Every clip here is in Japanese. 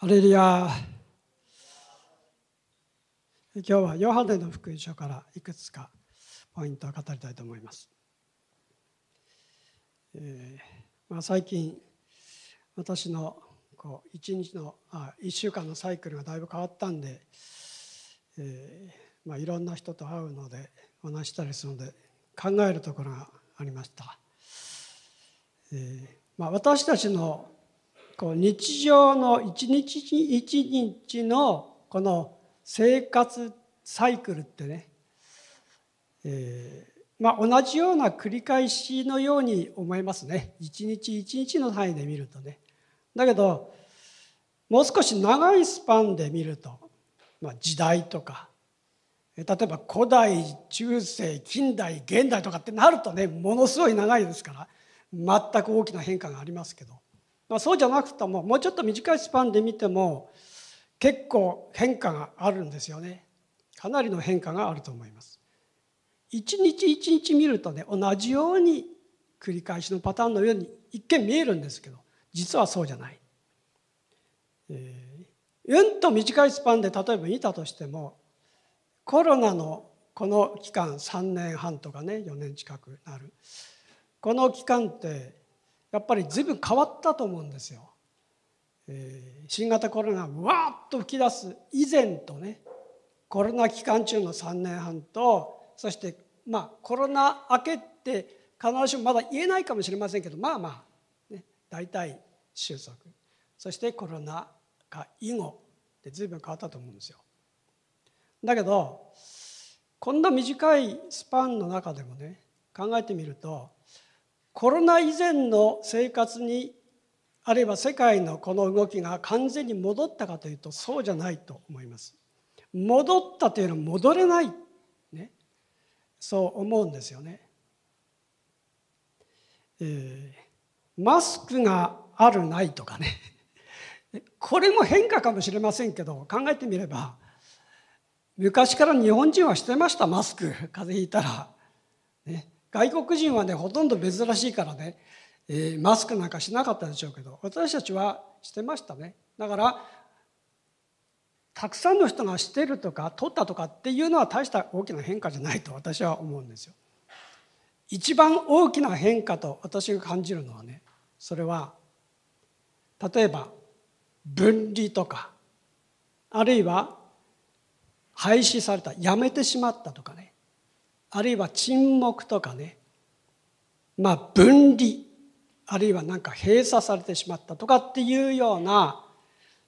ハレルヤ今日はヨハネの福音書からいくつかポイントを語りたいと思います。えーまあ、最近私のこう一日のあ1週間のサイクルがだいぶ変わったんで、えーまあ、いろんな人と会うのでお話したりするので考えるところがありました。えーまあ、私たちのこう日常の一日一日のこの生活サイクルってね、えー、まあ、同じような繰り返しのように思いますね。一日一日の単位で見るとね。だけどもう少し長いスパンで見ると、まあ、時代とか例えば古代中世近代現代とかってなるとねものすごい長いですから全く大きな変化がありますけど。まあ、そうじゃなくてももうちょっと短いスパンで見ても結構変化があるんですよね。かなりの変化があると思います。一日一日見るとね同じように繰り返しのパターンのように一見見えるんですけど実はそうじゃない、えー、うんと短いスパンで例えば見たとしてもコロナのこの期間3年半とかね4年近くなる。この期間ってやっぱり随分変わったと思うんですよ。えー、新型コロナがわーっと吹き出す以前とねコロナ期間中の3年半とそしてまあコロナ明けって必ずしもまだ言えないかもしれませんけどまあまあ、ね、大体収束そしてコロナ禍以後って随分変わったと思うんですよ。だけどこんな短いスパンの中でもね考えてみるとコロナ以前の生活にあるいは世界のこの動きが完全に戻ったかというとそうじゃないと思います。戻ったというのは戻れない、ね、そう思うんですよね。えー、マスクがあるないとかねこれも変化かもしれませんけど考えてみれば昔から日本人はしてましたマスク風邪ひいたら。ね外国人はねほとんど珍しいからね、えー、マスクなんかしなかったでしょうけど私たちはしてましたねだからたくさんの人がしてるとか取ったとかっていうのは大した大きな変化じゃないと私は思うんですよ。一番大きな変化と私が感じるのはねそれは例えば分離とかあるいは廃止されたやめてしまったとかねあるいは沈黙とかねまあ分離あるいはなんか閉鎖されてしまったとかっていうような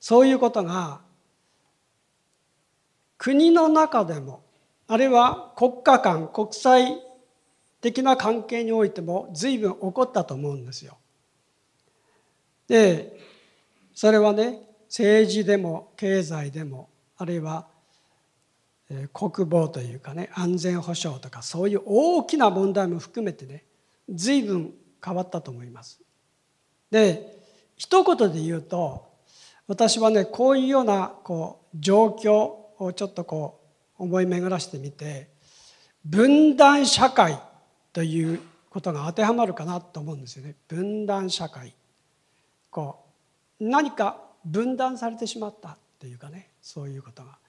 そういうことが国の中でもあるいは国家間国際的な関係においても随分起こったと思うんですよ。でそれはね政治でも経済でもあるいは国防というかね安全保障とかそういう大きな問題も含めてね随分変わったと思います。で一言で言うと私はねこういうようなこう状況をちょっとこう思い巡らしてみて分断社会ということが当てはまるかなと思うんですよね。分断社会。こう何か分断されてしまったっていうかねそういうことが。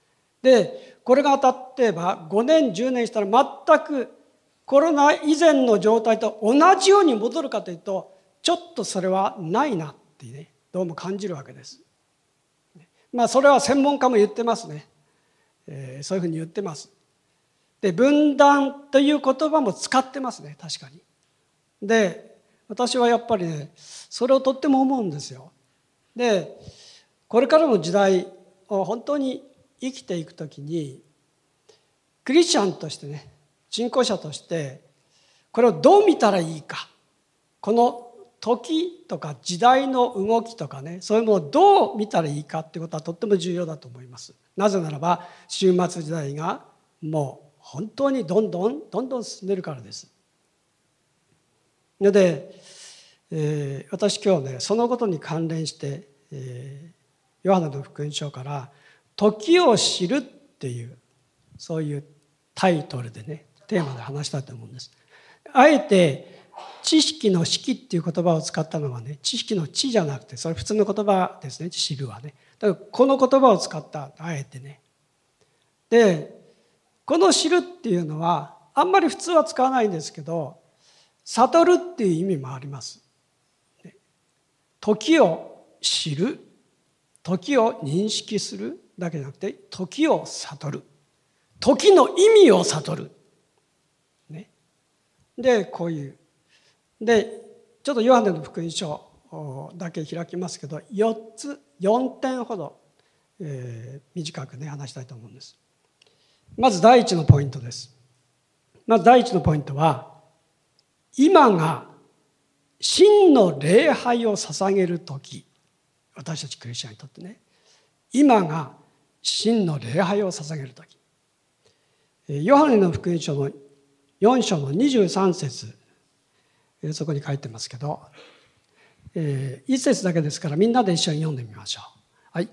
でこれが例えば5年10年したら全くコロナ以前の状態と同じように戻るかというとちょっとそれはないなってねどうも感じるわけです。まあそれは専門家も言ってますね。えー、そういうふうに言ってます。で分断という言葉も使ってますね確かに。で私はやっぱりねそれをとっても思うんですよ。でこれからの時代本当に生きていく時にクリスチャンとしてね信仰者としてこれをどう見たらいいかこの時とか時代の動きとかねそういうものをどう見たらいいかっていうことはとっても重要だと思います。なぜならば終末時代がもう本当にどんどんどんどん進んでるからです。ので、えー、私今日ねそのことに関連して、えー、ヨハネの福音書から「時を知るっていうそういうタイトルでねテーマで話したと思うんです。あえて知識の識っていう言葉を使ったのはね知識の知じゃなくてそれ普通の言葉ですね知るはね。だからこの言葉を使ったあえてね。でこの知るっていうのはあんまり普通は使わないんですけど悟るっていう意味もあります。時を知る時を認識するだけじゃなくて時を悟る。時の意味を悟る、ね、でこういう。でちょっとヨハネの福音書だけ開きますけど4つ4点ほど、えー、短くね話したいと思うんです。まず第一のポイントです。まず第一のポイントは今が真の礼拝を捧げる時。私たちクリスチャンにとってね。今が真の礼拝を捧げる時ヨハネの福音書の4章の23節そこに書いてますけど1節だけですからみんなで一緒に読んでみましょう。はい、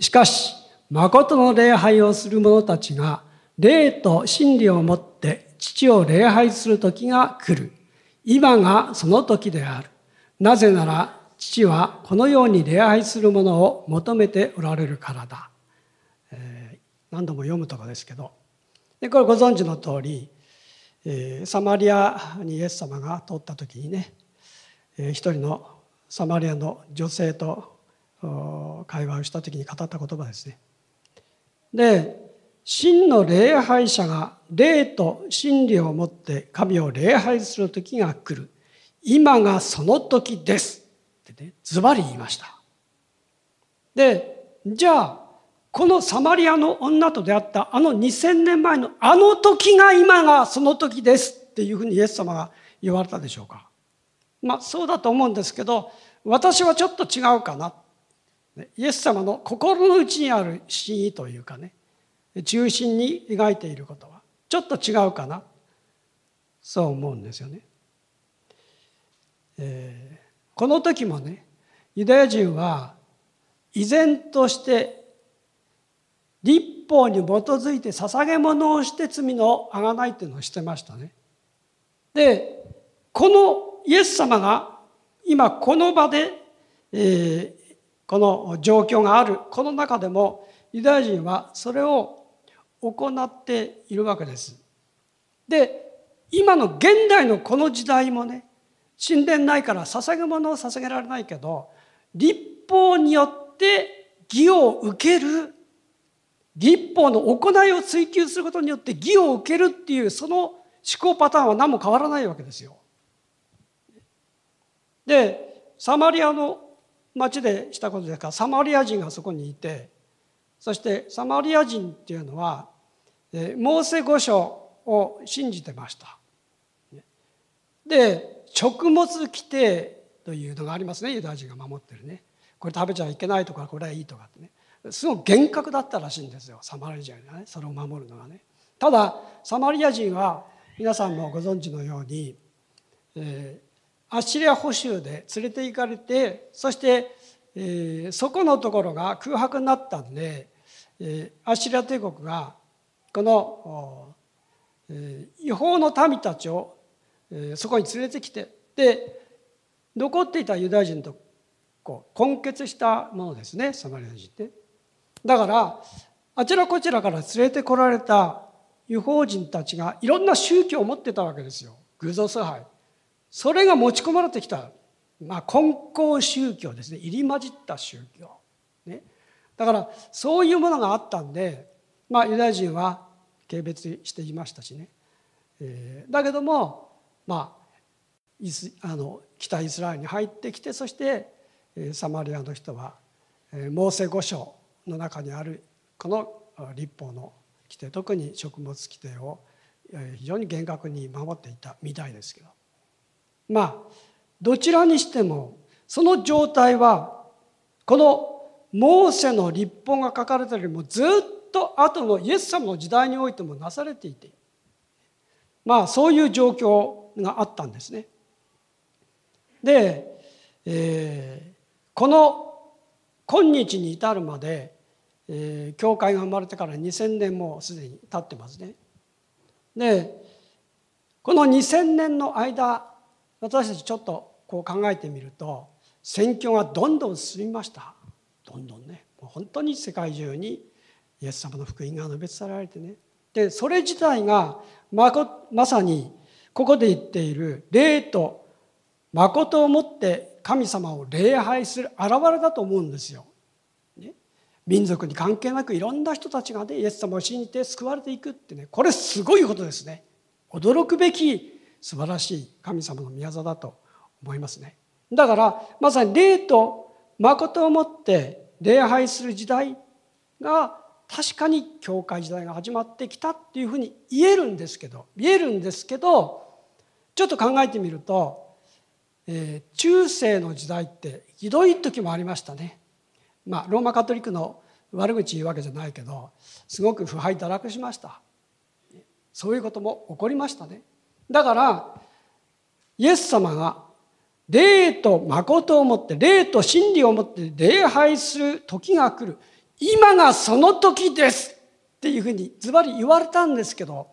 しかし誠の礼拝をする者たちが霊と真理をもって父を礼拝する時が来る。今がその時である。なぜなら父はこのように礼拝する者を求めておられるからだ。何度も読むとこですけど。でこれご存知の通り、えー、サマリアにイエス様が通った時にね、えー、一人のサマリアの女性と会話をした時に語った言葉ですね。で真の礼拝者が霊と真理を持って神を礼拝する時が来る今がその時ですってねズバリ言いましたでじゃあこのサマリアの女と出会ったあの2000年前のあの時が今がその時ですっていうふうにイエス様が言われたでしょうか。まあそうだと思うんですけど私はちょっと違うかな。イエス様の心の内にある真意というかね中心に描いていることはちょっと違うかな。そう思うんですよね。えー、この時もねユダヤ人は依然として立法に基づいて捧げ物をして罪のあがないっていうのをしてましたね。でこのイエス様が今この場で、えー、この状況があるこの中でもユダヤ人はそれを行っているわけです。で今の現代のこの時代もね神殿ないから捧げ物を捧げられないけど立法によって義を受ける立法の行いを追求することによって義を受けるっていうその思考パターンは何も変わらないわけですよ。でサマリアの町でしたことですからサマリア人がそこにいてそしてサマリア人っていうのはモーセ五書を信じてました。で食物規定というのがありますねユダヤ人が守ってるねこれ食べちゃいけないとかこれはいいとかってねすごく厳格だったらしいんですよサマリア人がねそれを守るのがねただサマリア人は皆さんもご存知のように、えー、アッシリア捕囚で連れて行かれてそして、えー、そこのところが空白になったんで、えー、アッシリア帝国がこのえ違法の民たちをえそこに連れてきてで残っていたユダヤ人とこう根結したものですねサマリア人って。だからあちらこちらから連れてこられた違法人たちがいろんな宗教を持ってたわけですよ。偶像崇拝。それが持ち込まれてきた、まあ、根高宗教ですね。入り混じった宗教。ね、だからそういうものがあったんでまあ、ユダヤ人は軽蔑していましたしね、えー、だけども、まあ、イスあの北イスラエルに入ってきてそしてサマリアの人はモーセ五章。の中にあるこの立法の規定特に食物規定を非常に厳格に守っていたみたいですけどまあどちらにしてもその状態はこのモーセの立法が書かれたよりもずっと後のイエス様の時代においてもなされていてまあそういう状況があったんですね。で、えー、この今日に至るまで、えー、教会が生まれてから2,000年もすでに経ってますね。でこの2,000年の間私たちちょっとこう考えてみると宣教がどんどん進みましたどんどんね本当に世界中にイエス様の福音が述べ伝えられてねでそれ自体がままさにここで言っている霊と誠をもって神様を礼拝する現れだと思うんですよ。民族に関係なくいろんな人たちがねイエス様を信じて救われていくってねこれすごいことですね。驚くべき素晴らしい神様の宮座だと思いますね。だからまさに霊と誠をもって礼拝する時代が確かに教会時代が始まってきたっていうふうに言えるんですけど言えるんですけどちょっと考えてみると、えー、中世の時代ってひどい時もありましたね。まあローマカトリックの悪口言うわけじゃないけどすごく腐敗堕落しました。そういうことも起こりましたね。だからイエス様が霊と誠をもって霊と真理をもって礼拝する時が来る。今がその時ですっていうふうにズバリ言われたんですけど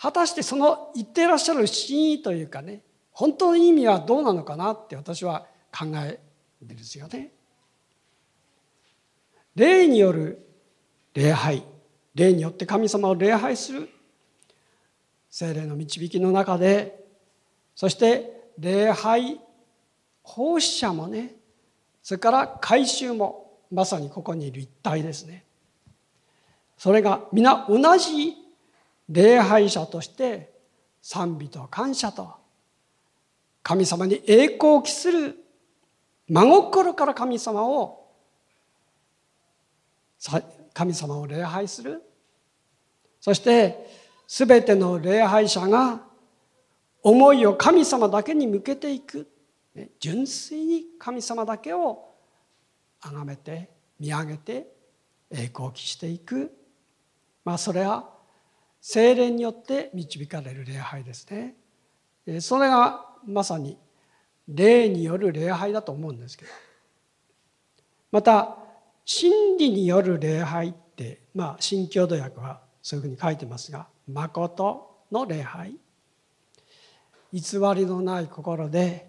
果たしてその言ってらっしゃる真意というかね本当の意味はどうなのかなって私は考えるんですよね。霊による礼拝。霊によって神様を礼拝する。精霊の導きの中で。そして礼拝奉仕者もね。それから改宗も。まさにここにいる一体ですね。それが皆同じ礼拝者として賛美と感謝と神様に栄光を期する真心から神様を神様を礼拝する。そして全ての礼拝者が思いを神様だけに向けていく。純粋に神様だけを崇めて見上げて栄光を期していく。まあそれは精霊によって導かれる礼拝ですね。それがまさに霊による礼拝だと思うんですけど。また真理による礼拝ってまあ新共同訳はそういうふうに書いてますが誠の礼拝。偽りのない心で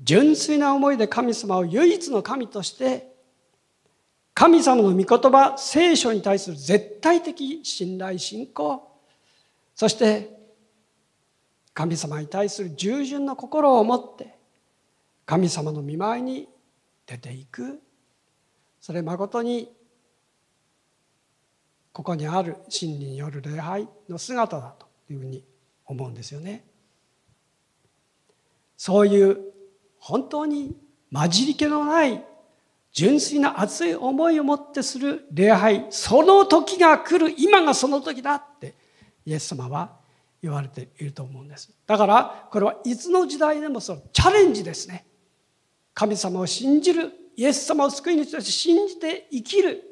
純粋な思いで神様を唯一の神として神様の御言葉聖書に対する絶対的信頼信仰そして神様に対する従順な心を持って神様の見舞いに出ていく。それ誠にここにある真理による礼拝の姿だというふうに思うんですよね。そういう本当に混じり気のない純粋な熱い思いを持ってする礼拝その時が来る今がその時だってイエス様は言われていると思うんですだからこれはいつの時代でもそのチャレンジですね神様を信じるイエス様を救い主として信じて生きる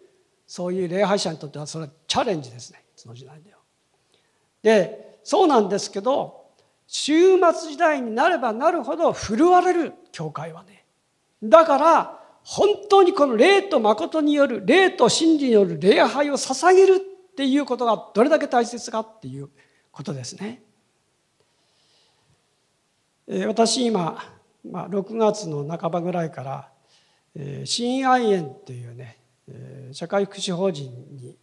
そういう礼拝者にとってはそれはチャレンジですねいつの時代では。でそうなんですけど終末時代になればなるほど震われる教会はねだから本当にこの霊と誠による霊と真理による礼拝を捧げるっていうことがどれだけ大切かっていうことですね。私今、まあ、6月の半ばぐらいから新愛園っていうね社会福祉法人に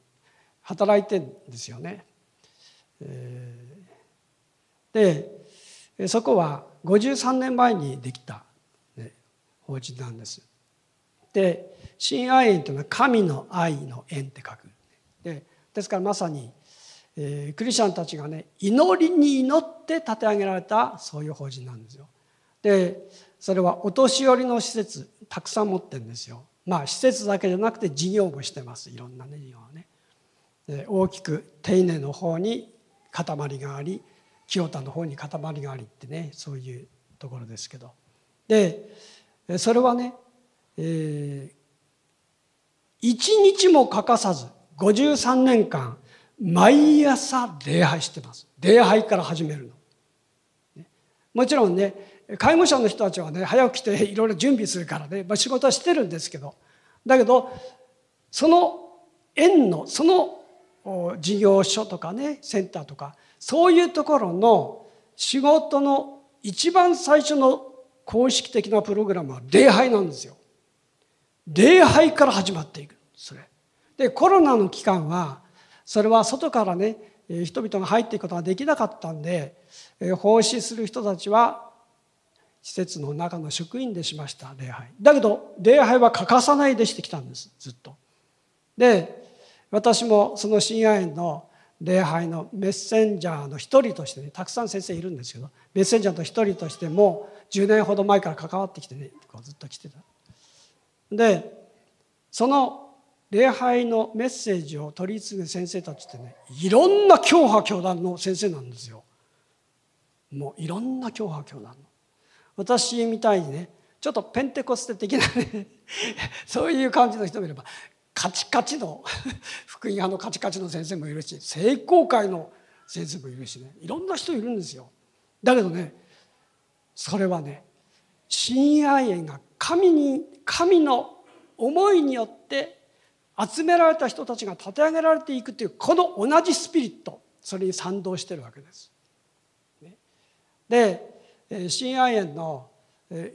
働いてんですよね。でそこは53年前にできた、ね、法人なんです。で新愛園というのは神の愛の縁って書く。でですからまさに、えー、クリスチャンたちがね祈りに祈って立て上げられたそういう法人なんですよ。でそれはお年寄りの施設たくさん持ってるんですよ。まあ施設だけじゃなくて事業もしてます。いろんなね事業はね。大きく丁寧の方に塊があり清田の方に塊がありってねそういうところですけど。でそれはね、えー、一日も欠かさず53年間毎朝礼拝してます。礼拝から始めるの。もちろんね介護者の人たちはね早起きていろいろ準備するからね、まあ、仕事はしてるんですけどだけどその園のその事業所とかねセンターとかそういうところの仕事の一番最初の公式的なプログラムは礼拝なんですよ。礼拝から始まっていくそれでコロナの期間はそれは外からね人々が入っていくことができなかったんで奉仕する人たちは施設の中の職員でしました礼拝。だけど礼拝は欠かさないでしてきたんですずっと。で私もその深夜園の礼拝のメッセンジャーの一人としてねたくさん先生いるんですけどメッセンジャーの一人としても10年ほど前から関わってきてねこうずっと来てた。でその礼拝のメッセージを取り継ぐ先生たちってねいろんな教派教団の先生なんですよ。もういろんな教派教団の。私みたいにねちょっとペンテコステ的なね そういう感じの人もいればカチカチの 福音派のカチカチの先生もいるし聖公会の先生もいるしねいろんな人いるんですよだけどねそれはね親愛縁が神に神の思いによって集められた人たちが立て上げられていくというこの同じスピリットそれに賛同してるわけです。で親愛縁の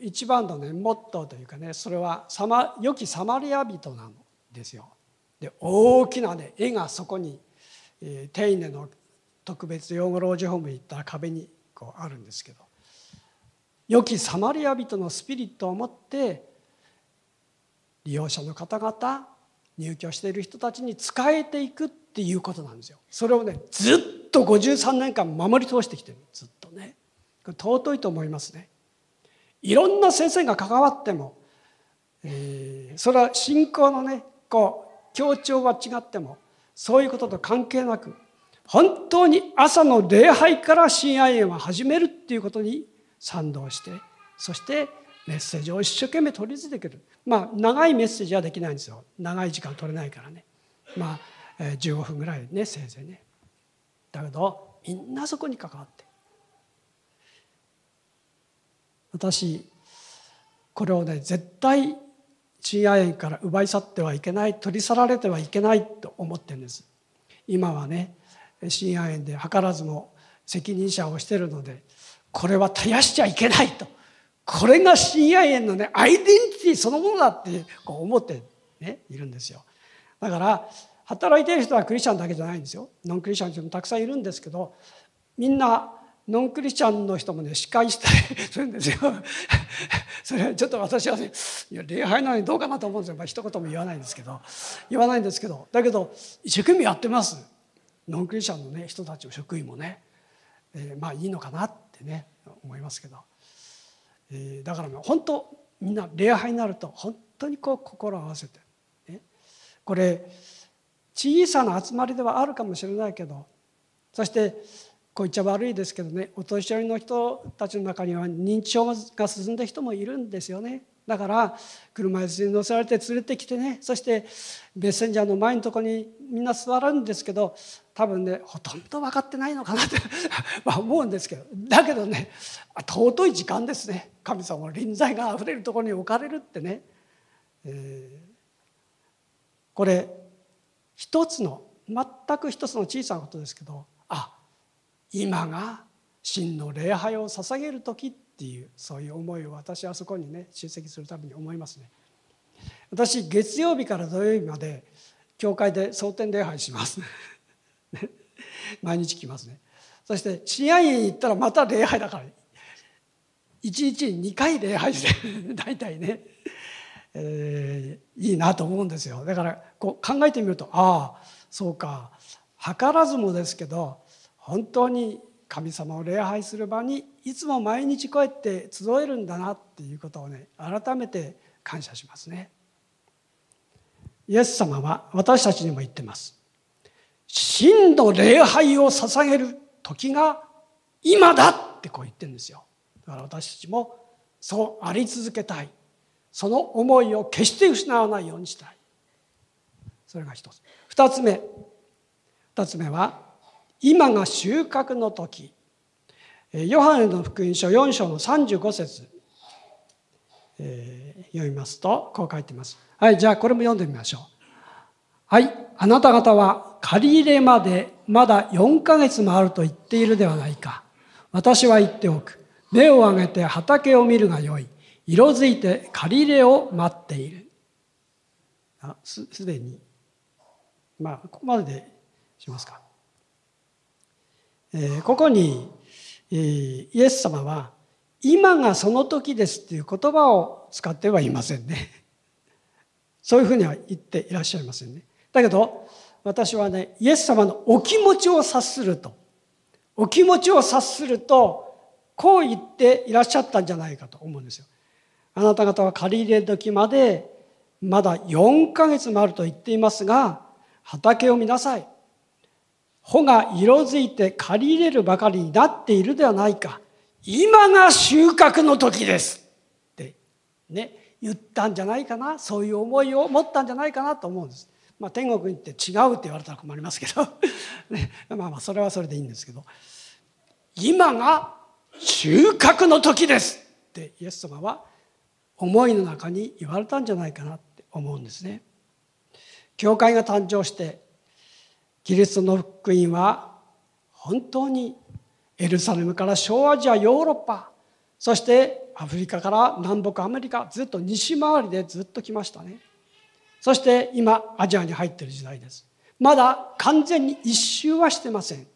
一番のねモットーというかねそれはサマ良きサマリア人なんですよ。で大きなね絵がそこに、えー、テイネの特別養護老人ホームに行ったら壁にこうあるんですけど良きサマリア人のスピリットを持って利用者の方々入居している人たちに仕えていくっていうことなんですよ。それをねずっと53年間守り通してきてるずっと。尊いと思いますね。いろんな先生が関わっても、えー、それは信仰のねこう強調は違ってもそういうことと関係なく本当に朝の礼拝から親愛縁を始めるっていうことに賛同してそしてメッセージを一生懸命取り付けてくる。まあ長いメッセージはできないんですよ。長い時間取れないからね。まあ15分ぐらいねせいぜいね。だけどみんなそこに関わって。私これをね絶対親愛縁から奪い去ってはいけない取り去られてはいけないと思ってるんです。今はね親愛縁で図らずも責任者をしてるのでこれは絶やしちゃいけないと。これが親愛縁のねアイデンティティそのものだってこう思って、ね、いるんですよ。だから働いている人はクリスチャンだけじゃないんですよ。ノンクリスチャンの人もたくさんいるんですけどみんなノンクリスチャンの人もね司会したりするんですよ。それはちょっと私はねいや礼拝なのにどうかなと思うんですよ、まあ、一言も言わないんですけど。言わないんですけど。だけど一生懸命やってます。ノンクリスチャンの、ね、人たちも職員もね、えー、まあいいのかなってね思いますけど、えー、だから、ね、本当みんな礼拝になると本当にこう心を合わせて、ね、これ小さな集まりではあるかもしれないけどそしてこう言っちゃ悪いですけどねお年寄りの人たちの中には認知症が進んだ人もいるんですよね。だから車椅子に乗せられて連れてきてねそしてメッセンジャーの前のとこにみんな座るんですけど多分ねほとんど分かってないのかなって 思うんですけど。だけどね尊い時間ですね。神様の臨在があふれるところに置かれるってね、えー、これ一つの全く一つの小さなことですけどあ今が真の礼拝を捧げる時っていうそういう思いを私はそこにね出席するために思いますね。私月曜日から土曜日まで教会で蒼天礼拝します。毎日来ますね。そして試合に行ったらまた礼拝だから1日に2回礼拝して 大体ね、えー、いいなと思うんですよ。だからこう考えてみるとああそうか。図らずもですけど本当に神様を礼拝する場にいつも毎日こうやって集えるんだなっていうことをね改めて感謝しますね。イエス様は私たちにも言ってます。真の礼拝を捧げる時が今だってこう言ってるんですよ。だから私たちもそうあり続けたい。その思いを決して失わないようにしたい。それが一つ。二つ目。二つ目は今が収穫の時。ヨハネの福音書4章の35節、えー、読みますとこう書いてます。はいじゃあこれも読んでみましょう。はいあなた方は借り入れまでまだ4ヶ月もあると言っているではないか。私は言っておく。目を上げて畑を見るがよい。色づいて借り入れを待っている。あすすでに。まあここまででしますか、ここに、え、イエス様は「今がその時です」っていう言葉を使ってはいませんね そういうふうには言っていらっしゃいませんねだけど私はねイエス様のお気持ちを察するとお気持ちを察するとこう言っていらっしゃったんじゃないかと思うんですよ。あなた方は借り入れ時までまだ4ヶ月もあると言っていますが畑を見なさい。穂が色づいて借り入れるばかりになっているではないか。今が収穫の時ですってね言ったんじゃないかなそういう思いを持ったんじゃないかなと思うんです。まあ、天国に行って違うって言われたら困りますけど、ね、まあまあそれはそれでいいんですけど今が収穫の時ですってイエス様は思いの中に言われたんじゃないかなって思うんですね。教会が誕生してキリストの福音は本当にエルサレムから小アジアヨーロッパそしてアフリカから南北アメリカずっと西回りでずっと来ましたね。そして今アジアに入ってる時代です。まだ完全に一周はしてません。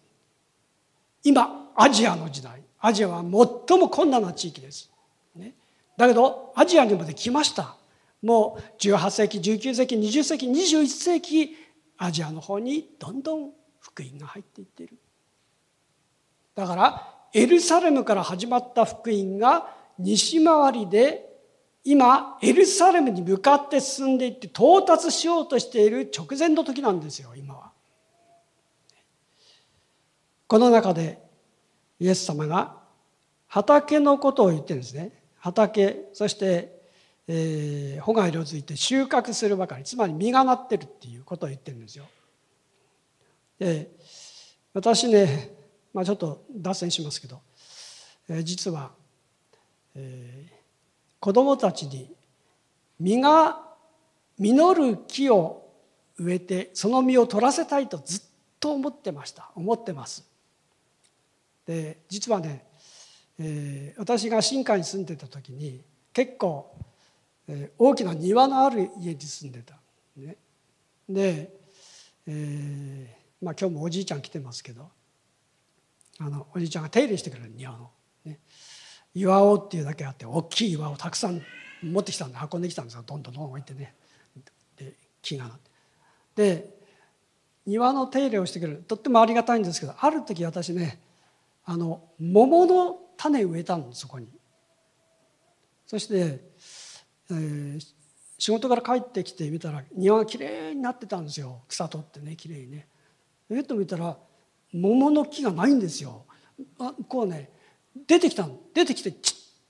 今アジアの時代。アジアは最も困難な地域です。ね、だけどアジアにまで来ました。もう18世紀19世紀20世紀21世紀アジアの方にどんどん福音が入っていっている。だからエルサレムから始まった福音が西回りで今エルサレムに向かって進んでいって到達しようとしている直前の時なんですよ今は。この中でイエス様が畑のことを言ってるんですね畑そして、えー、穂が色づいて収穫するばかりつまり実がなってるっていうことを言ってるんですよ。で私ね、まあ、ちょっと脱線しますけど、えー、実は、えー、子供たちに実が実る木を植えてその実を取らせたいとずっと思ってました思ってます。で実はね、えー、私が新海に住んでた時に結構、え、大きな庭のある家に住んでた。ね、で、えーまあ、今日もおじいちゃん来てますけどあのおじいちゃんが手入れしてくれる庭の。ね、岩尾っていうだけあって大きい岩をたくさん持ってきたんで運んできたんですよ。どんどんどん置いてね。で木がなで庭の手入れをしてくれる。とってもありがたいんですけどある時私ねあの桃の種植えたのそこに。そして、えー、仕事から帰ってきてみたら庭がきれいになってたんですよ。草取ってねきれいにね。えっと見たら桃の木がないんですよ。あこうね出てきたの。出てきて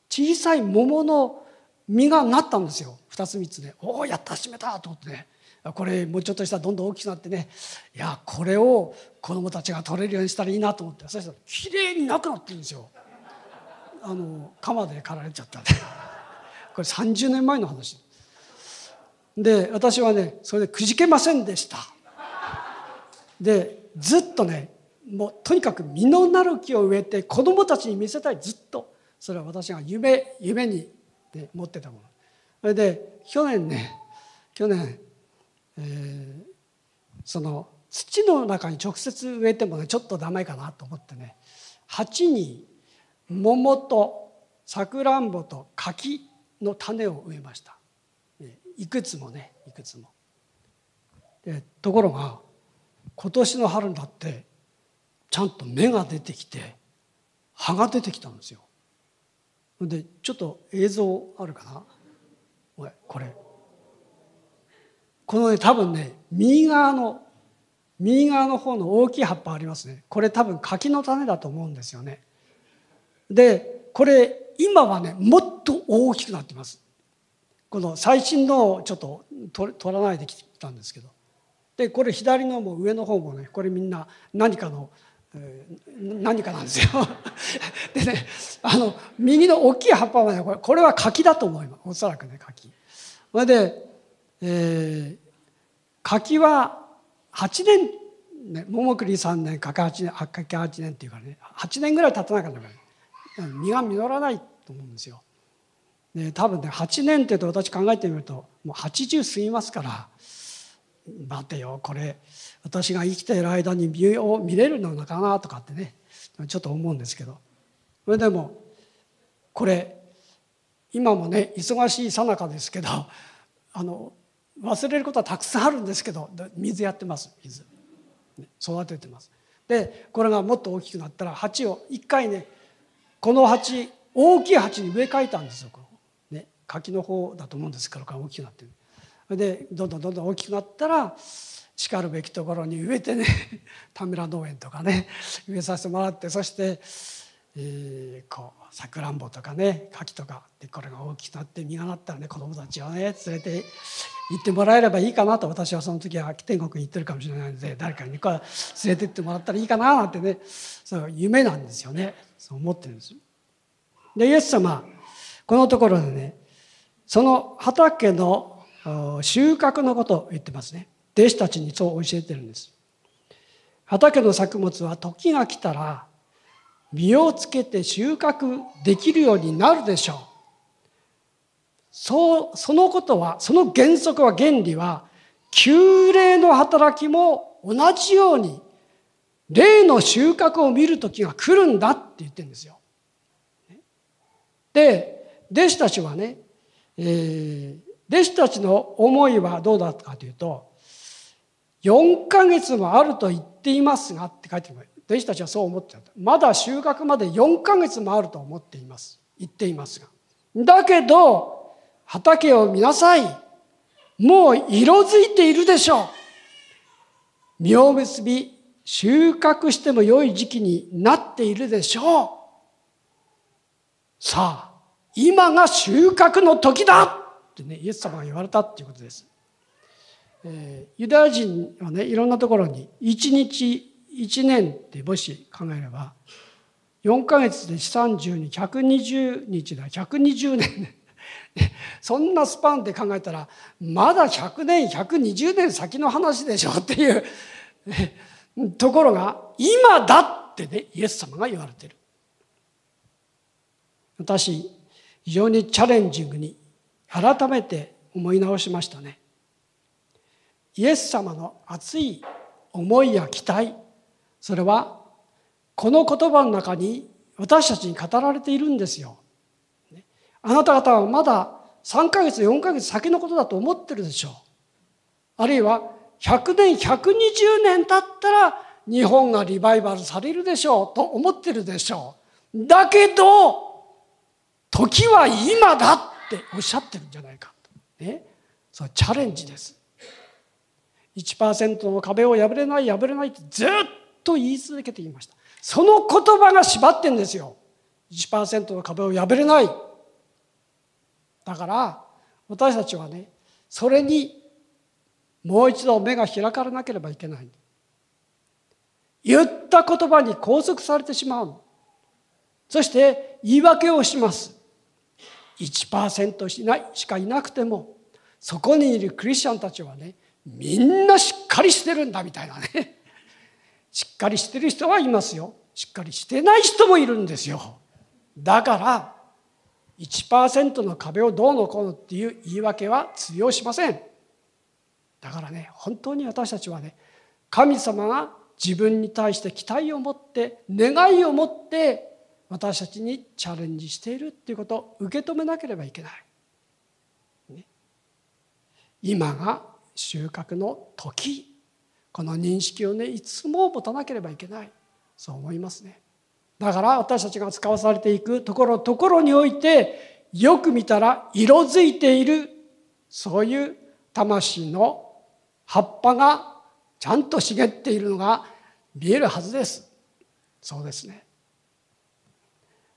小さい桃の実がなったんですよ。2つ3つねおおやった閉めたと思ってね。これもうちょっとしたらどんどん大きくなってね。いやこれを子供たちが取れるようにしたらいいなと思って。そしたらきれいになくなってるんですよ。あの鎌で刈られちゃったんで。これ30年前の話。で私はねそれでくじけませんでした。でずっとねもうとにかく実のなる木を植えて子供たちに見せたいずっと。それは私が夢夢に、ね、持ってたもの。それで去年ね去年えー、その土の中に直接植えてもねちょっとダメかなと思ってね鉢に桃とさくらんぼと柿の種を植えました。いくつもねいくつも。でところが今年の春になってちゃんと芽が出てきて葉が出てきたんですよ。でちょっと映像あるかな？これ。このね多分ね右側の右側の方の大きい葉っぱありますね。これ多分柿の種だと思うんですよね。でこれ今はねもっと大きくなってます。この最新のをちょっと取らないできたんですけど。でこれ左のも上の方もねこれみんな何かの、え、何かなんですよ。でねあの右の大きい葉っぱはねこれこれは柿だと思います。おそらくね柿。それでえー、柿は8年、ね、桃栗3年柿 8, 年柿8年っていうかね8年ぐらい経たなかったから実が実らないと思うんですよ。で多分ね8年ってと私考えてみるともう80過ぎますから待てよこれ私が生きている間に見を見れるのかなとかってねちょっと思うんですけど。それでもこれ今もね忙しいさなかですけどあの忘れることはたくさんあるんですけど水やってます水。育ててます。でこれがもっと大きくなったら鉢を一回ねこの鉢大きい鉢に植え替えたんですよ。ね柿の方だと思うんですから大きくなってる。でどんどんどんどん大きくなったらしかるべきところに植えてね 田村農園とかね植えさせてもらってそして、えー、こうさくらんぼとかね柿とかでこれが大きくなって実がなったらね子供たちをね連れて行ってもらえればいいかなと私はその時は秋天国に行ってるかもしれないので誰かにこう連れてってもらったらいいかななんてねそう夢なんですよね。そう思ってるんです。でイエス様このところでねその畑の収穫のことを言ってますね。弟子たちにそう教えてるんです。畑の作物は時が来たら実をつけて収穫できるようになるでしょう。そうそのことはその原則は原理は旧霊の働きも同じように霊の収穫を見る時が来るんだって言ってるんですよ。で弟子たちはね、えー、弟子たちの思いはどうだったかというと4ヶ月もあると言っていますがって書いてる。弟子たちはそう思ってた。まだ収穫まで4ヶ月もあると思っています。言っていますが。だけど畑を見なさい。もう色づいているでしょう。実を結び収穫しても良い時期になっているでしょう。さあ今が収穫の時だ！ってねイエス様が言われたっていうことです。えー、ユダヤ人はねいろんなところに1日1年ってもし考えれば4ヶ月で30に120日だ120年 そんなスパンで考えたらまだ100年120年先の話でしょっていうところが今だってねイエス様が言われてる。私非常にチャレンジングに改めて思い直しましたねイエス様の熱い思いや期待それはこの言葉の中に私たちに語られているんですよ。あなた方はまだ3ヶ月4ヶ月先のことだと思ってるでしょう。あるいは100年120年経ったら日本がリバイバルされるでしょうと思ってるでしょう。だけど時は今だっておっしゃってるんじゃないかね、そうチャレンジです。1%の壁を破れない破れないってずっと言い続けていました。その言葉が縛ってんですよ。1%の壁を破れない。だから私たちはねそれにもう一度目が開かれなければいけない。言った言葉に拘束されてしまう。そして言い訳をします。1%しないしかいなくてもそこにいるクリスチャンたちはねみんなしっかりしてるんだみたいなね。しっかりしてる人はいますよ。しっかりしてない人もいるんですよ。だから1%の壁をどうのこうのっていう言い訳は通用しません。だからね本当に私たちはね神様が自分に対して期待を持って願いを持って私たちにチャレンジしているっていうことを受け止めなければいけない。ね、今が収穫の時。この認識をねいつも持たなければいけない。そう思いますね。だから私たちが使わされていくところところにおいてよく見たら色づいているそういう魂の葉っぱがちゃんと茂っているのが見えるはずです。そうですね。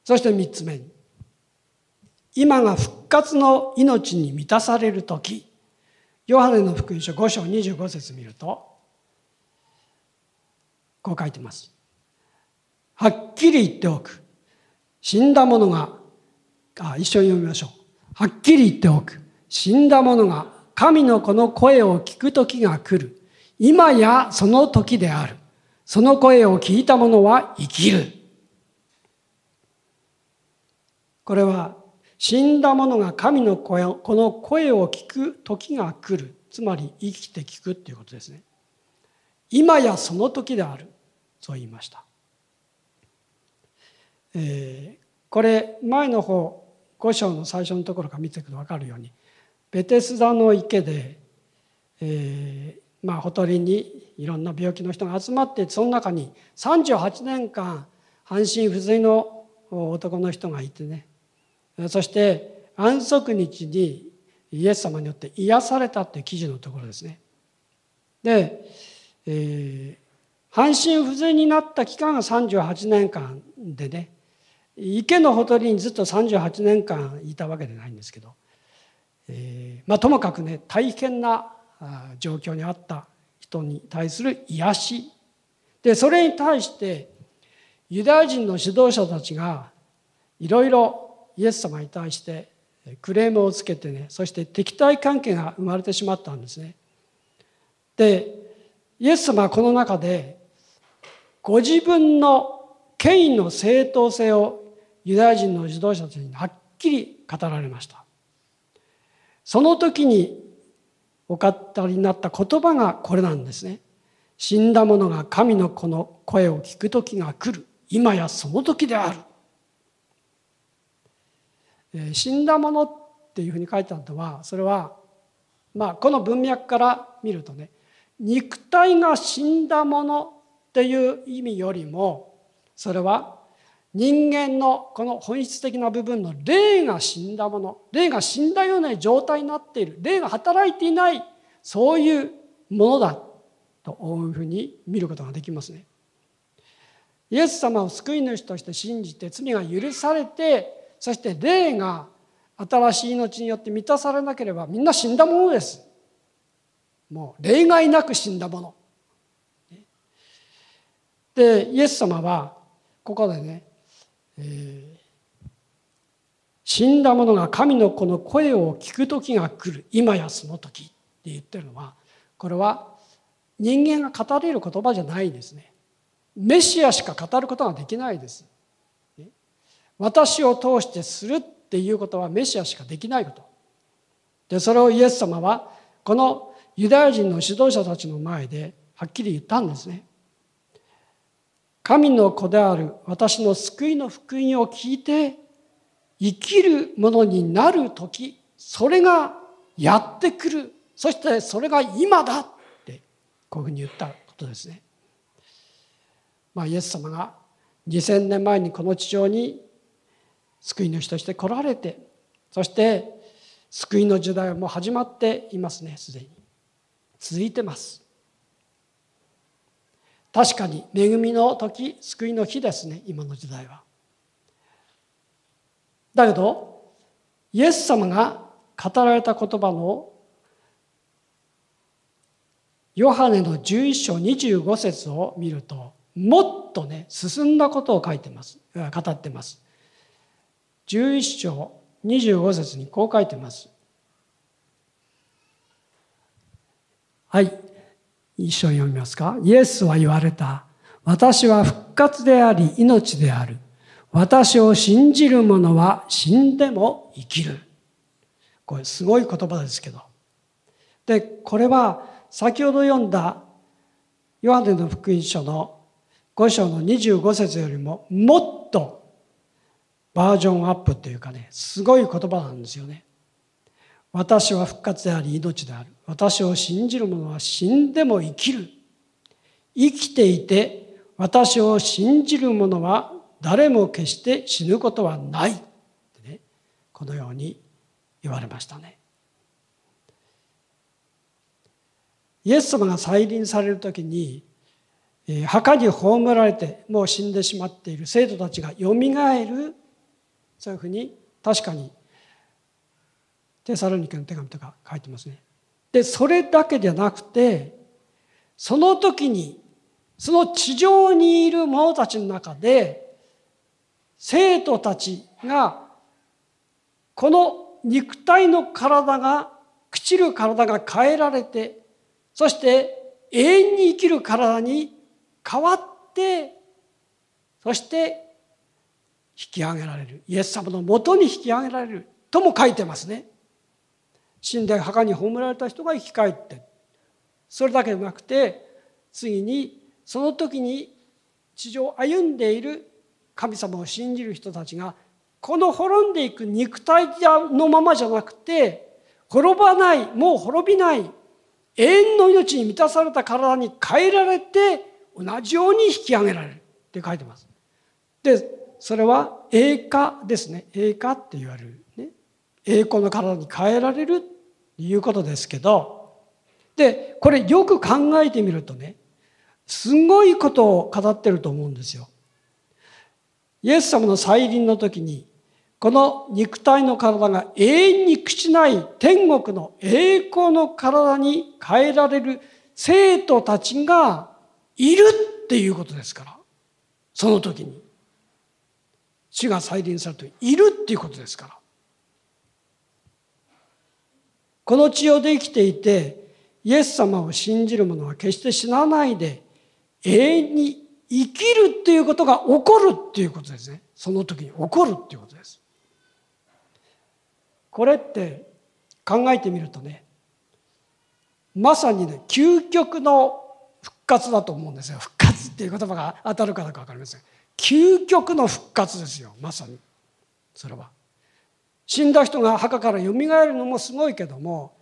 そして三つ目に今が復活の命に満たされる時ヨハネの福音書5章25節見るとこう書いてます。はっきり言っておく。死んだ者が、あ一緒に読みましょう。はっきり言っておく。死んだ者が神の子の声を聞く時が来る。今やその時である。その声を聞いた者は生きる。これは死んだ者が神の声この声を聞く時が来る。つまり生きて聞くっていうことですね。今やその時であるそう言いました、えー、これ前の方5章の最初のところから見ていくと分かるようにベテスダの池で、えー、まあほとりにいろんな病気の人が集まってその中に38年間半身不随の男の人がいてね。そして安息日にイエス様によって癒されたっていう記事のところですね。で、えー、半身不随になった期間が38年間でね池のほとりにずっと38年間いたわけでないんですけど、えー、まあともかくね大変な状況にあった人に対する癒しでそれに対してユダヤ人の指導者たちがいろいろイエス様に対してクレームをつけてねそして敵対関係が生まれてしまったんですね。でイエス様はこの中でご自分の権威の正当性をユダヤ人の指導者たちにはっきり語られました。その時にお語りになった言葉がこれなんですね。死んだ者が神の子の声を聞く時が来る。今やその時である。死んだものっていうふうに書いてあるのはそれはまあこの文脈から見るとね肉体が死んだものっていう意味よりもそれは人間のこの本質的な部分の霊が死んだもの霊が死んだような状態になっている霊が働いていないそういうものだというふうに見ることができますね。イエス様を救い主として信じて罪が許されてそして霊が新しい命によって満たされなければみんな死んだものです。もう例外なく死んだもの。でイエス様はここでね、えー、死んだ者が神の子の声を聞く時が来る今やその時って言ってるのはこれは人間が語れる言葉じゃないですね。メシアしか語ることができないです。私を通してするっていうことはメシアしかできないこと。で、それをイエス様はこのユダヤ人の指導者たちの前ではっきり言ったんですね。神の子である私の救いの福音を聞いて生きるものになる時それがやってくるそしてそれが今だってこういうふうに言ったことですね。まあ、イエス様が2000年前にこの地上に救い主として来られてそして救いの時代はもう始まっていますねすでに。続いてます。確かに恵みの時救いの日ですね今の時代は。だけどイエス様が語られた言葉のヨハネの11章25節を見るともっとね進んだことを書いてます語ってます。11章25節にこう書いてます。はい。一緒に読みますか？イエスは言われた。私は復活であり命である。私を信じる者は死んでも生きる。これすごい言葉ですけど。で、これは先ほど読んだヨハネの福音書の5章の25節よりももっとバージョンアップっていうかねすごい言葉なんですよね。私は復活であり命である。私を信じる者は死んでも生きる。生きていて私を信じる者は誰も決して死ぬことはない。ね、このように言われましたね。イエス様が再臨される時に墓に葬られてもう死んでしまっている生徒たちがよみがえるそういうふうに確かにテサロニケの手紙とか書いてますね。でそれだけではなくてその時にその地上にいる者たちの中で生徒たちがこの肉体の体が朽ちる体が変えられてそして永遠に生きる体に変わってそしてき上げられる。イエス様のもとに引き上げられる。とも書いてますね。死んで墓に葬られた人が生き返って。それだけでなくて次にその時に地上を歩んでいる神様を信じる人たちがこの滅んでいく肉体のままじゃなくて滅ばないもう滅びない永遠の命に満たされた体に変えられて同じように引き上げられる。って書いてます。でそれは栄華ですね。栄華って言われる、ね、栄光の体に変えられるということですけど。でこれよく考えてみるとねすごいことを語ってると思うんですよ。イエス様の再臨の時にこの肉体の体が永遠に朽ちない天国の栄光の体に変えられる生徒たちがいるっていうことですから。その時に。死が再臨されるといるっていうことですから。この地上で生きていてイエス様を信じる者は決して死なないで永遠に生きるっていうことが起こるっていうことですね。その時に起こるっていうことです。これって考えてみるとねまさにね究極の復活だと思うんですよ。復活っていう言葉が当たるかどうか分かりません。究極の復活ですよまさに。それは。死んだ人が墓からよみがえるのもすごいけども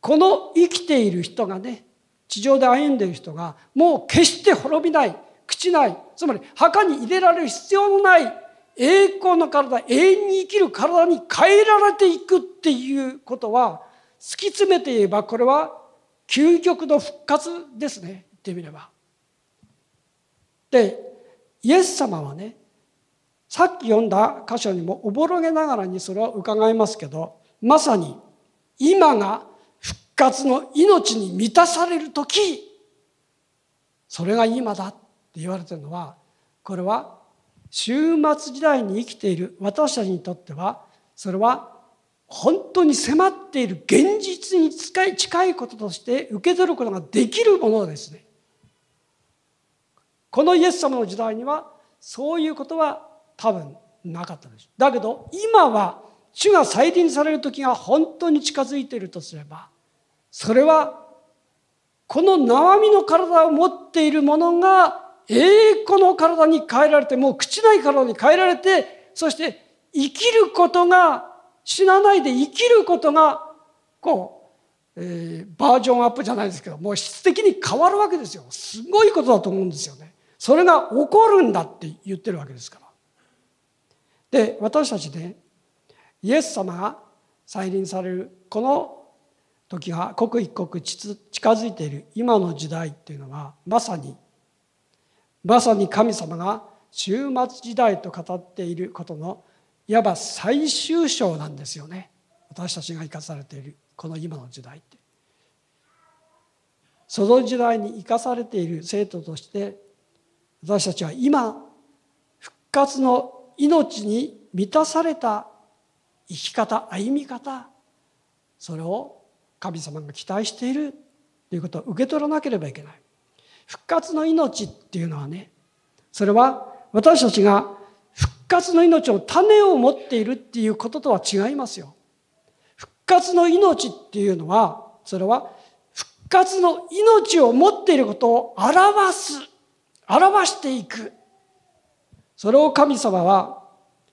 この生きている人がね地上で歩んでいる人がもう決して滅びない朽ちないつまり墓に入れられる必要のない栄光の体永遠に生きる体に変えられていくっていうことは突き詰めて言えばこれは究極の復活ですね。言ってみれば。でイエス様はねさっき読んだ箇所にもおぼろげながらにそれは伺いますけどまさに今が復活の命に満たされる時それが今だって言われてるのはこれは終末時代に生きている私たちにとってはそれは本当に迫っている現実に近いこととして受け取ることができるものですね。このイエス様の時代にはそういうことは多分なかったでしょう。だけど今は主が再臨される時が本当に近づいているとすればそれはこの縄身の体を持っているものが栄光の体に変えられてもう朽ちない体に変えられてそして生きることが死なないで生きることがこう、えー、バージョンアップじゃないですけどもう質的に変わるわけですよすごいことだと思うんですよねそれが起こるんだって言ってるわけですから。で私たちねイエス様が再臨されるこの時が刻一刻近づいている今の時代っていうのはまさにまさに神様が終末時代と語っていることのいわば最終章なんですよね。私たちが生かされているこの今の時代って。その時代に生かされている生徒として私たちは今復活の命に満たされた生き方歩み方それを神様が期待しているということを受け取らなければいけない復活の命っていうのはねそれは私たちが復活の命の種を持っているっていうこととは違いますよ。復活の命っていうのは、それは復活の命を持っていることを表す、表していく。それを神様は、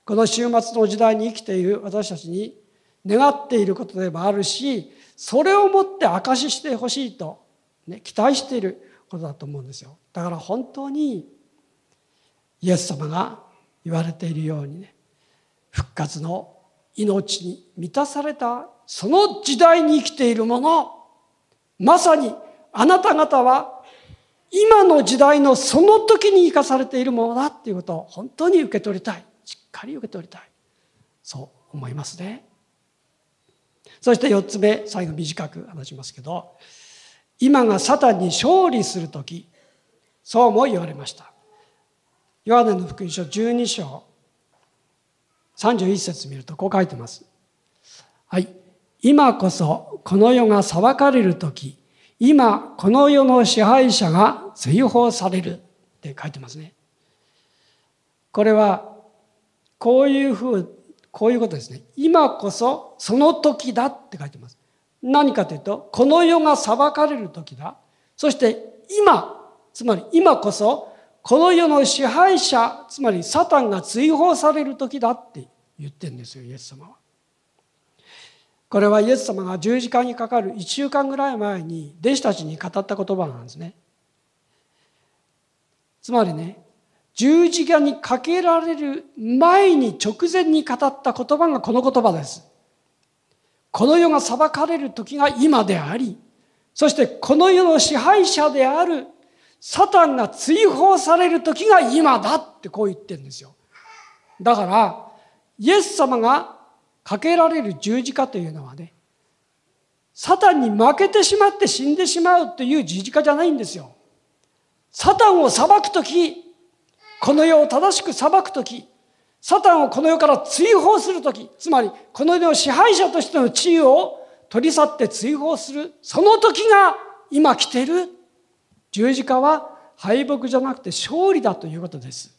この終末の時代に生きている私たちに願っていることでもあるし、それをもって証ししてほしいと、ね、期待していることだと思うんですよ。だから本当にイエス様が言われているようにね復活の命に満たされたその時代に生きているものまさにあなた方は今の時代のその時に生かされているものだっていうことを本当に受け取りたい。しっかり受け取りたい。そう思いますね。そして4つ目最後短く話しますけど今がサタンに勝利する時。そうも言われました。ヨハネの福音書12章31節見るとこう書いてます。はい。今こそこの世が裁かれる時、今この世の支配者が追放されるって書いてますね。これはこういうふう、こういうことですね。今こそその時だって書いてます。何かというと、この世が裁かれる時だ。そして今、つまり今こそ、この世の支配者、つまりサタンが追放される時だって言ってるんですよ、イエス様は。これはイエス様が十字架にかかる1週間ぐらい前に弟子たちに語った言葉なんですね。つまりね、十字架にかけられる前に直前に語った言葉がこの言葉です。この世が裁かれる時が今であり、そしてこの世の支配者であるサタンが追放される時が今だってこう言ってるんですよ。だから、イエス様がかけられる十字架というのはね、サタンに負けてしまって死んでしまうという十字架じゃないんですよ。サタンを裁く時、この世を正しく裁く時、サタンをこの世から追放する時、つまりこの世の支配者としての地位を取り去って追放する、その時が今来てる。十字架は敗北じゃなくて勝利だということです。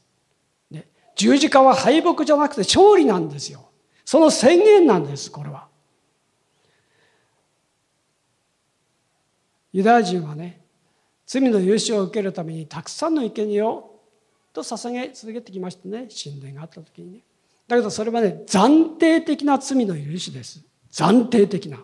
ね、十字架は敗北じゃなくて勝利なんですよ。その宣言なんです、これは。ユダヤ人はね、罪の許しを受けるためにたくさんの生贄をと捧げ続けてきましたね、神殿があった時にね。だけどそれはね、暫定的な罪の許しです。暫定的な。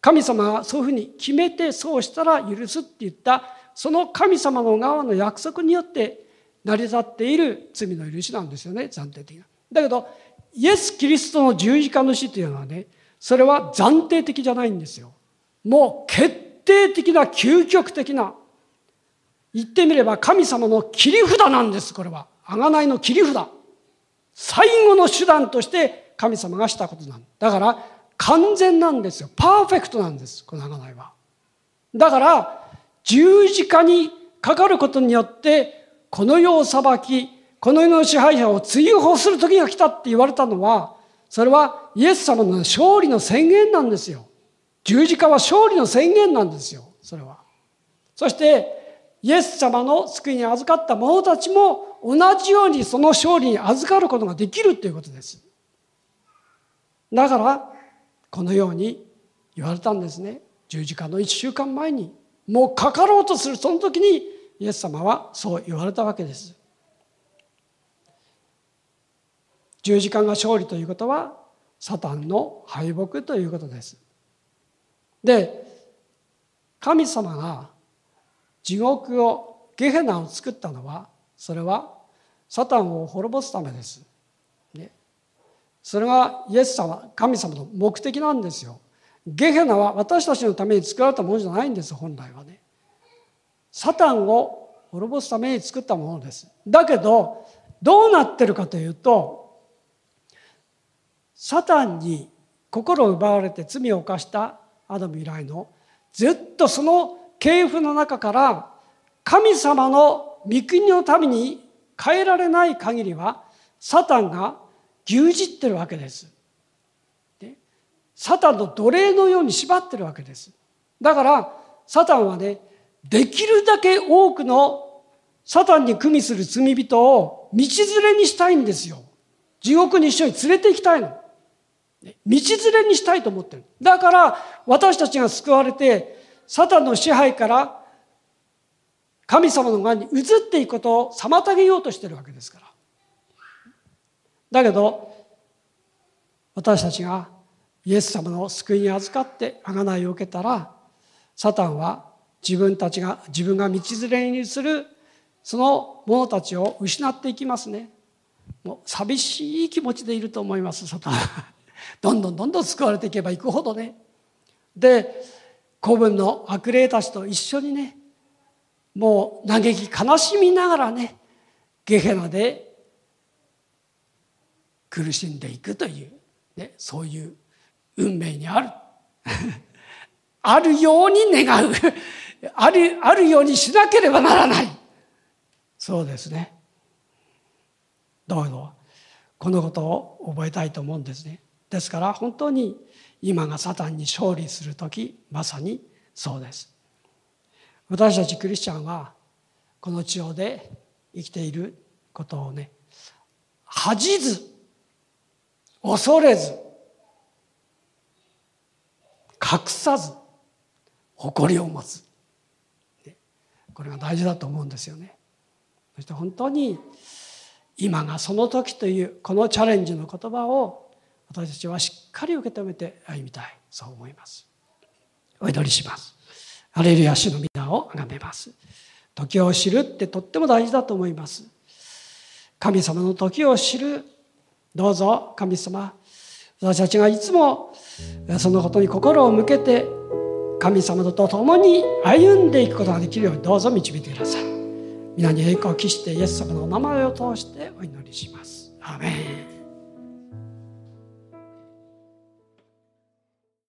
神様がそういうふうに決めてそうしたら許すって言ったその神様の側の約束によって成り立っている罪の許しなんですよね暫定的な。だけどイエス・キリストの十字架の死というのはねそれは暫定的じゃないんですよ。もう決定的な究極的な言ってみれば神様の切り札なんですこれは。贖いの切り札。最後の手段として神様がしたことなんだから完全なんですよ。パーフェクトなんです、この贖いは。だから、十字架にかかることによって、この世を裁き、この世の支配者を追放する時が来たって言われたのは、それはイエス様の勝利の宣言なんですよ。十字架は勝利の宣言なんですよ、それは。そして、イエス様の救いに預かった者たちも同じようにその勝利に預かることができるということです。だから、このように言われたんですね十字架の1週間前にもうかかろうとするその時にイエス様はそう言われたわけです十字架が勝利ということはサタンの敗北ということです。で神様が地獄をゲヘナを作ったのはそれはサタンを滅ぼすためです。ね。それがイエス様神様の目的なんですよ。ゲヘナは私たちのために作られたものじゃないんです本来はね。サタンを滅ぼすために作ったものです。だけどどうなってるかというとサタンに心を奪われて罪を犯したアダム以来のずっとその系譜の中から神様の御国のために変えられない限りはサタンが牛耳ってるわけです。でサタンの奴隷のように縛ってるわけです。だからサタンはねできるだけ多くのサタンに組みする罪人を道連れにしたいんですよ。地獄に一緒に連れて行きたいの。道連れにしたいと思ってる。だから私たちが救われてサタンの支配から神様の側に移っていくことを妨げようとしてるわけですから。だけど私たちがイエス様の救いに預かって贖いを受けたらサタンは自分たちが自分が道連れにするその者たちを失っていきますねもう寂しい気持ちでいると思いますサタンはどんどんどんどん救われていけばいくほどね。で子分の悪霊たちと一緒にねもう嘆き悲しみながらねゲヘナで苦しんでいくという、ね、そういう運命にある。あるように願う。あるあるようにしなければならない。そうですね。どうぞこのことを覚えたいと思うんですね。ですから本当に今がサタンに勝利する時まさにそうです。私たちクリスチャンはこの地上で生きていることをね恥じず恐れず隠さず誇りを持つ。これが大事だと思うんですよね。そして本当に今がその時というこのチャレンジの言葉を私たちはしっかり受け止めて歩みたい。そう思います。お祈りします。アレルヤ主の皆を崇めます。時を知るってとっても大事だと思います。神様の時を知る。どうぞ神様。私たちがいつもそのことに心を向けて神様と共に歩んでいくことができるようにどうぞ導いてください。皆に栄光を期してイエス様のお名前を通してお祈りします。アメン。